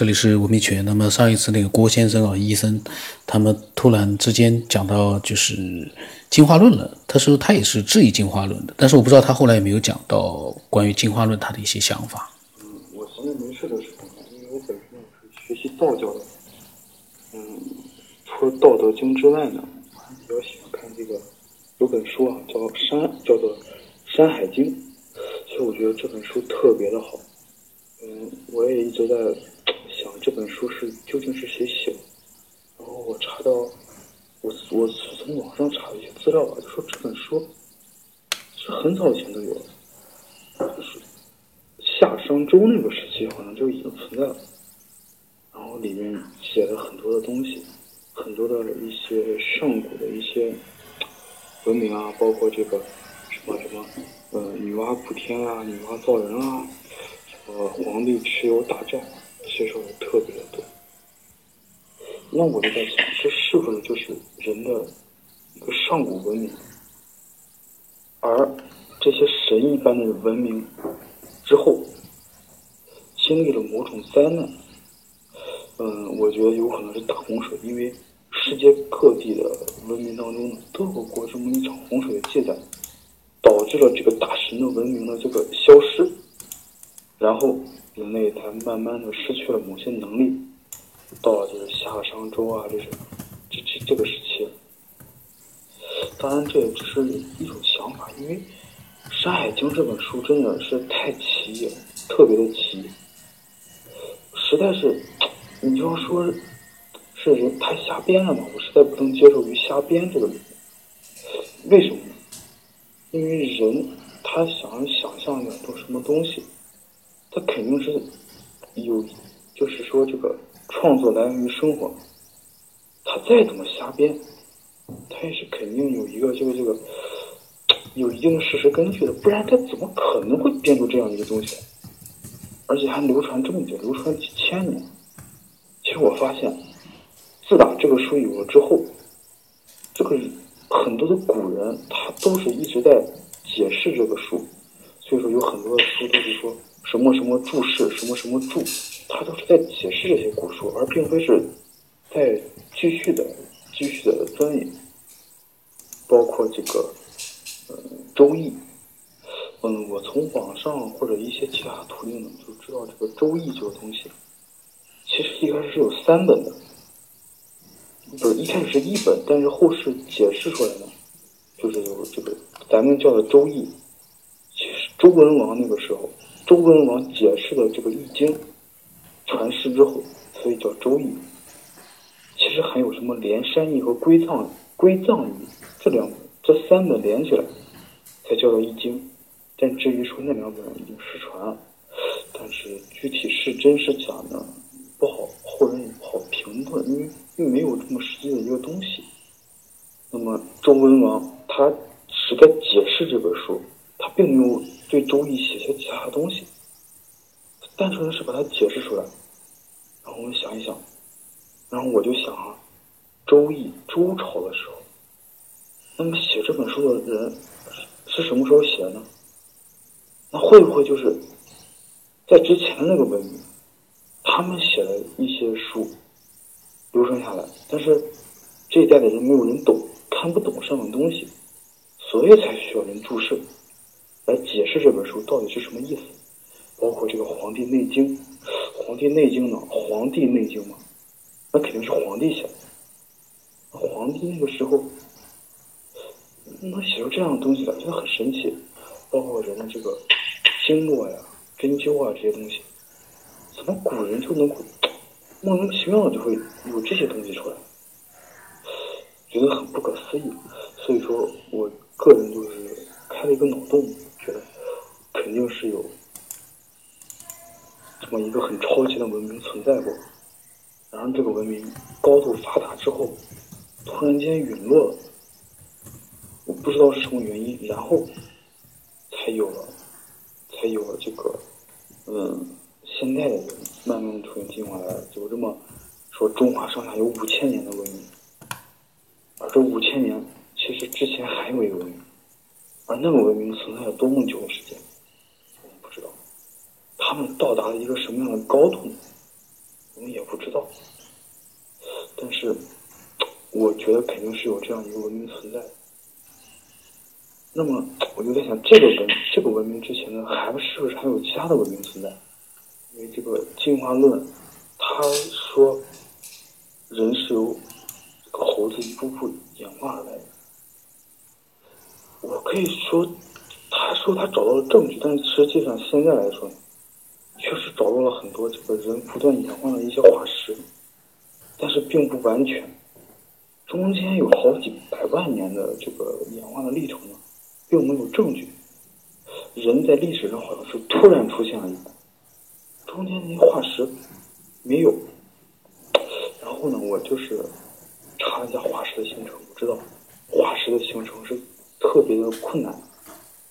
这里是文明犬。那么上一次那个郭先生啊，医生，他们突然之间讲到就是进化论了。他说他也是质疑进化论的，但是我不知道他后来有没有讲到关于进化论他的一些想法。嗯，我闲着没事的时候呢，因为我本身是学习道教的，嗯，除了《道德经》之外呢，我还比较喜欢看这个有本书啊，叫《山》，叫做《山海经》。其实我觉得这本书特别的好。嗯，我也一直在这本书是究竟是谁写的。然后我查到，我我是从网上查了一些资料吧，就说这本书是很早以前都有了，夏商周那个时期好像就已经存在了。然后里面写了很多的东西，很多的一些上古的一些文明啊，包括这个什么什么，呃，女娲补天啊，女娲造人啊。呃，皇帝蚩尤大战，介绍的特别的多。那我就在想，这是不是就是人的一个上古文明？而这些神一般的文明之后，经历了某种灾难，嗯，我觉得有可能是大洪水，因为世界各地的文明当中呢，都有过这么一场洪水的记载，导致了这个大神的文明的这个消失。然后人类才慢慢的失去了某些能力，到了就是夏商周啊，这是这这这个时期。当然这也只是一种想法，因为《山海经》这本书真的是太奇异了，特别的奇异，实在是，你要说是人太瞎编了嘛，我实在不能接受于瞎编这个。为什么呢？因为人他想想象一种什么东西。他肯定是有，就是说这个创作来源于生活。他再怎么瞎编，他也是肯定有一个这个这个有一定的事实根据的，不然他怎么可能会编出这样一个东西？而且还流传这么久，流传几千年。其实我发现，自打这个书有了之后，这个很多的古人他都是一直在解释这个书，所以说有很多的书都是说。什么什么注释，什么什么注，他都是在解释这些古书，而并非是在继续的、继续的钻研。包括这个，嗯，《周易》，嗯，我从网上或者一些其他途径呢，就知道这个《周易》这个东西，其实一开始是有三本的，不是一开始是一本，但是后世解释出来呢，就是有这个咱们叫的《周易》，其实周文王那个时候。周文王解释了这个《易经》传世之后，所以叫《周易》。其实还有什么《连山易》和《归藏》《归藏易》这两，这三本连起来才叫做《易经》。但至于说那两本已经失传，但是具体是真是假呢，不好后人也不好评论，因为并没有这么实际的一个东西。那么周文王他是在解释这本书，他并没有。对《周易》写些其他的东西，单纯的是把它解释出来。然后我们想一想，然后我就想啊，《周易》周朝的时候，那么写这本书的人是什么时候写的呢？那会不会就是在之前那个文明，他们写的一些书流传下来，但是这一代的人没有人懂，看不懂上面东西，所以才需要人注释。来解释这本书到底是什么意思，包括这个《黄帝内经》，《黄帝内经》呢，《黄帝内经》嘛，那肯定是皇帝写的。皇帝那个时候能写出这样的东西来，真的很神奇。包括人的这个经络呀、针灸啊这些东西，怎么古人就能够莫名其妙的就会有这些东西出来，觉得很不可思议。所以说我个人就是开了一个脑洞。觉得肯定是有这么一个很超前的文明存在过，然后这个文明高度发达之后，突然间陨落了，我不知道是什么原因，然后才有了，才有了这个，嗯，现代的人慢慢的出现进化来，就这么说，中华上下有五千年的文明，而这五千年其实之前还有一个文明。而那个文明存在了多么久的时间，我们不知道。他们到达了一个什么样的高度，我们也不知道。但是，我觉得肯定是有这样一个文明存在。那么，我就在想，这个文这个文明之前呢，还是不是还有其他的文明存在？因为这个进化论，他说人是由猴子一步步演化而来的。我可以说，他说他找到了证据，但是实际上现在来说。确实找到了很多这个人不断演化的一些化石，但是并不完全，中间有好几百万年的这个演化的历程呢，并没有证据。人在历史上好像是突然出现了一，中间那些化石没有。然后呢，我就是查了一下化石的形成，我知道化石的形成是特别的困难，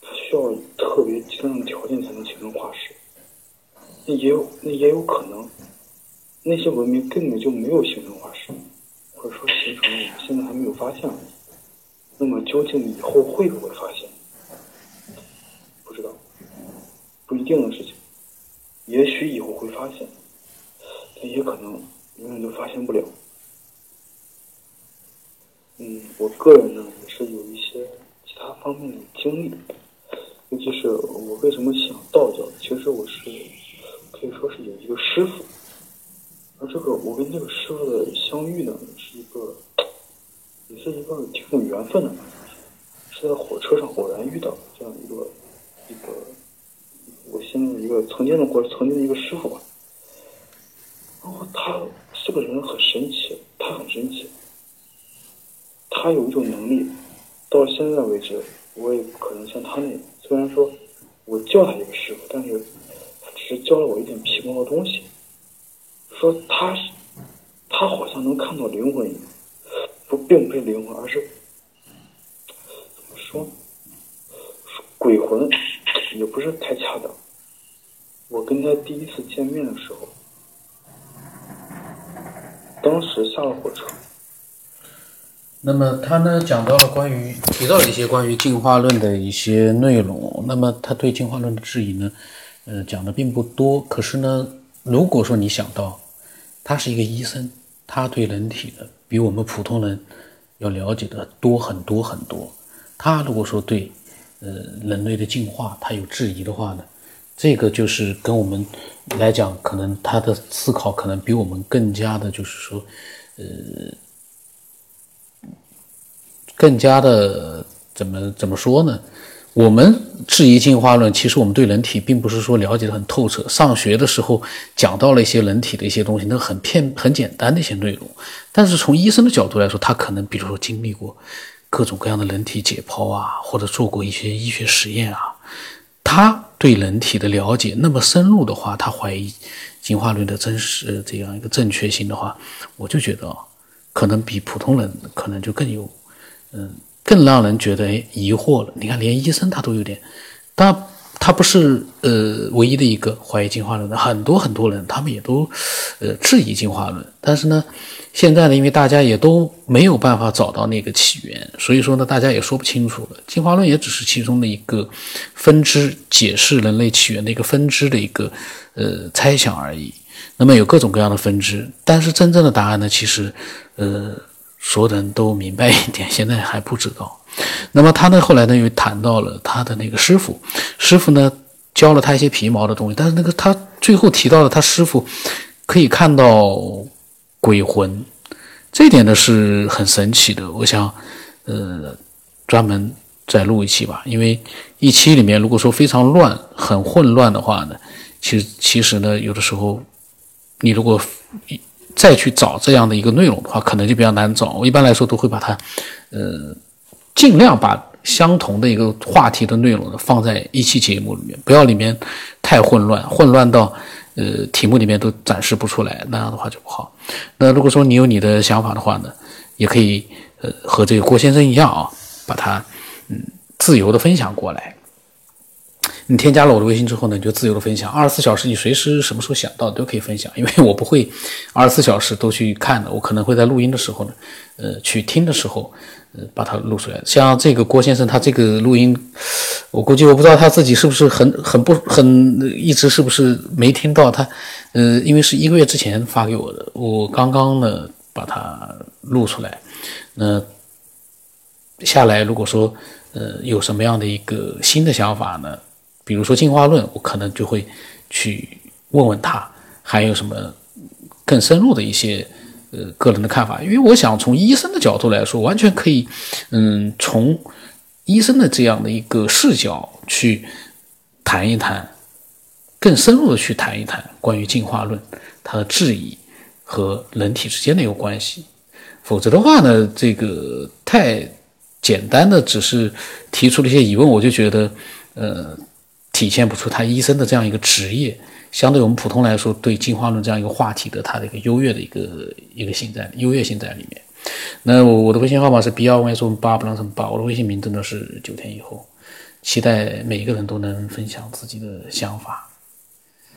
它需要特别极端的条件才能形成化石。那也有，那也有可能，那些文明根本就没有形成化石，或者说形成了，我们现在还没有发现。那么究竟以后会不会发现？不知道，不一定的事情。也许以后会发现，但也可能永远都发现不了。嗯，我个人呢也是有一些他方面的经历，尤其是我为什么想道教，其实我是。可以说是有一个师傅，而这个我跟这个师傅的相遇呢，是一个，也是一个挺有缘分的，是在火车上偶然遇到这样一个一个，我现在的一个曾经的或者曾经的一个师傅吧。然后他这个人很神奇，他很神奇，他有一种能力，到现在为止我也不可能像他那样。虽然说我叫他一个师傅，但是他。只是教了我一点皮毛的东西，说他，他好像能看到灵魂一样，不，并不是灵魂，而是怎么说，鬼魂，也不是太恰当。我跟他第一次见面的时候，当时下了火车。那么他呢，讲到了关于提到了一些关于进化论的一些内容。那么他对进化论的质疑呢？呃，讲的并不多，可是呢，如果说你想到，他是一个医生，他对人体的比我们普通人要了解的多很多很多。他如果说对，呃，人类的进化他有质疑的话呢，这个就是跟我们来讲，可能他的思考可能比我们更加的，就是说，呃，更加的怎么怎么说呢？我们质疑进化论，其实我们对人体并不是说了解的很透彻。上学的时候讲到了一些人体的一些东西，那很片很简单的一些内容。但是从医生的角度来说，他可能比如说经历过各种各样的人体解剖啊，或者做过一些医学实验啊，他对人体的了解那么深入的话，他怀疑进化论的真实这样一个正确性的话，我就觉得可能比普通人可能就更有嗯。更让人觉得疑惑了。你看，连医生他都有点，他他不是呃唯一的一个怀疑进化论的，很多很多人他们也都呃质疑进化论。但是呢，现在呢，因为大家也都没有办法找到那个起源，所以说呢，大家也说不清楚了。进化论也只是其中的一个分支，解释人类起源的一个分支的一个呃猜想而已。那么有各种各样的分支，但是真正的答案呢，其实呃。所有的人都明白一点，现在还不知道。那么他呢？后来呢？又谈到了他的那个师傅，师傅呢教了他一些皮毛的东西。但是那个他最后提到了他师傅可以看到鬼魂，这点呢是很神奇的。我想，呃，专门再录一期吧。因为一期里面如果说非常乱、很混乱的话呢，其实其实呢，有的时候你如果。再去找这样的一个内容的话，可能就比较难找。我一般来说都会把它，呃，尽量把相同的一个话题的内容放在一期节目里面，不要里面太混乱，混乱到呃题目里面都展示不出来，那样的话就不好。那如果说你有你的想法的话呢，也可以呃和这个郭先生一样啊，把它嗯自由的分享过来。你添加了我的微信之后呢，你就自由的分享，二十四小时你随时什么时候想到都可以分享，因为我不会二十四小时都去看的，我可能会在录音的时候呢，呃，去听的时候，呃，把它录出来。像这个郭先生他这个录音，我估计我不知道他自己是不是很很不很一直是不是没听到他，呃，呃，因为是一个月之前发给我的，我刚刚呢把它录出来。那下来如果说呃有什么样的一个新的想法呢？比如说进化论，我可能就会去问问他，还有什么更深入的一些呃个人的看法。因为我想从医生的角度来说，完全可以嗯从医生的这样的一个视角去谈一谈。更深入的去谈一谈关于进化论它的质疑和人体之间的一个关系，否则的话呢，这个太简单的只是提出了一些疑问，我就觉得，呃，体现不出他医生的这样一个职业，相对我们普通来说，对进化论这样一个话题的他的一个优越的一个一个性在优越性在里面。那我我的微信号码是 B 二 Y 说八不能八，我的微信名真的是九天以后，期待每一个人都能分享自己的想法。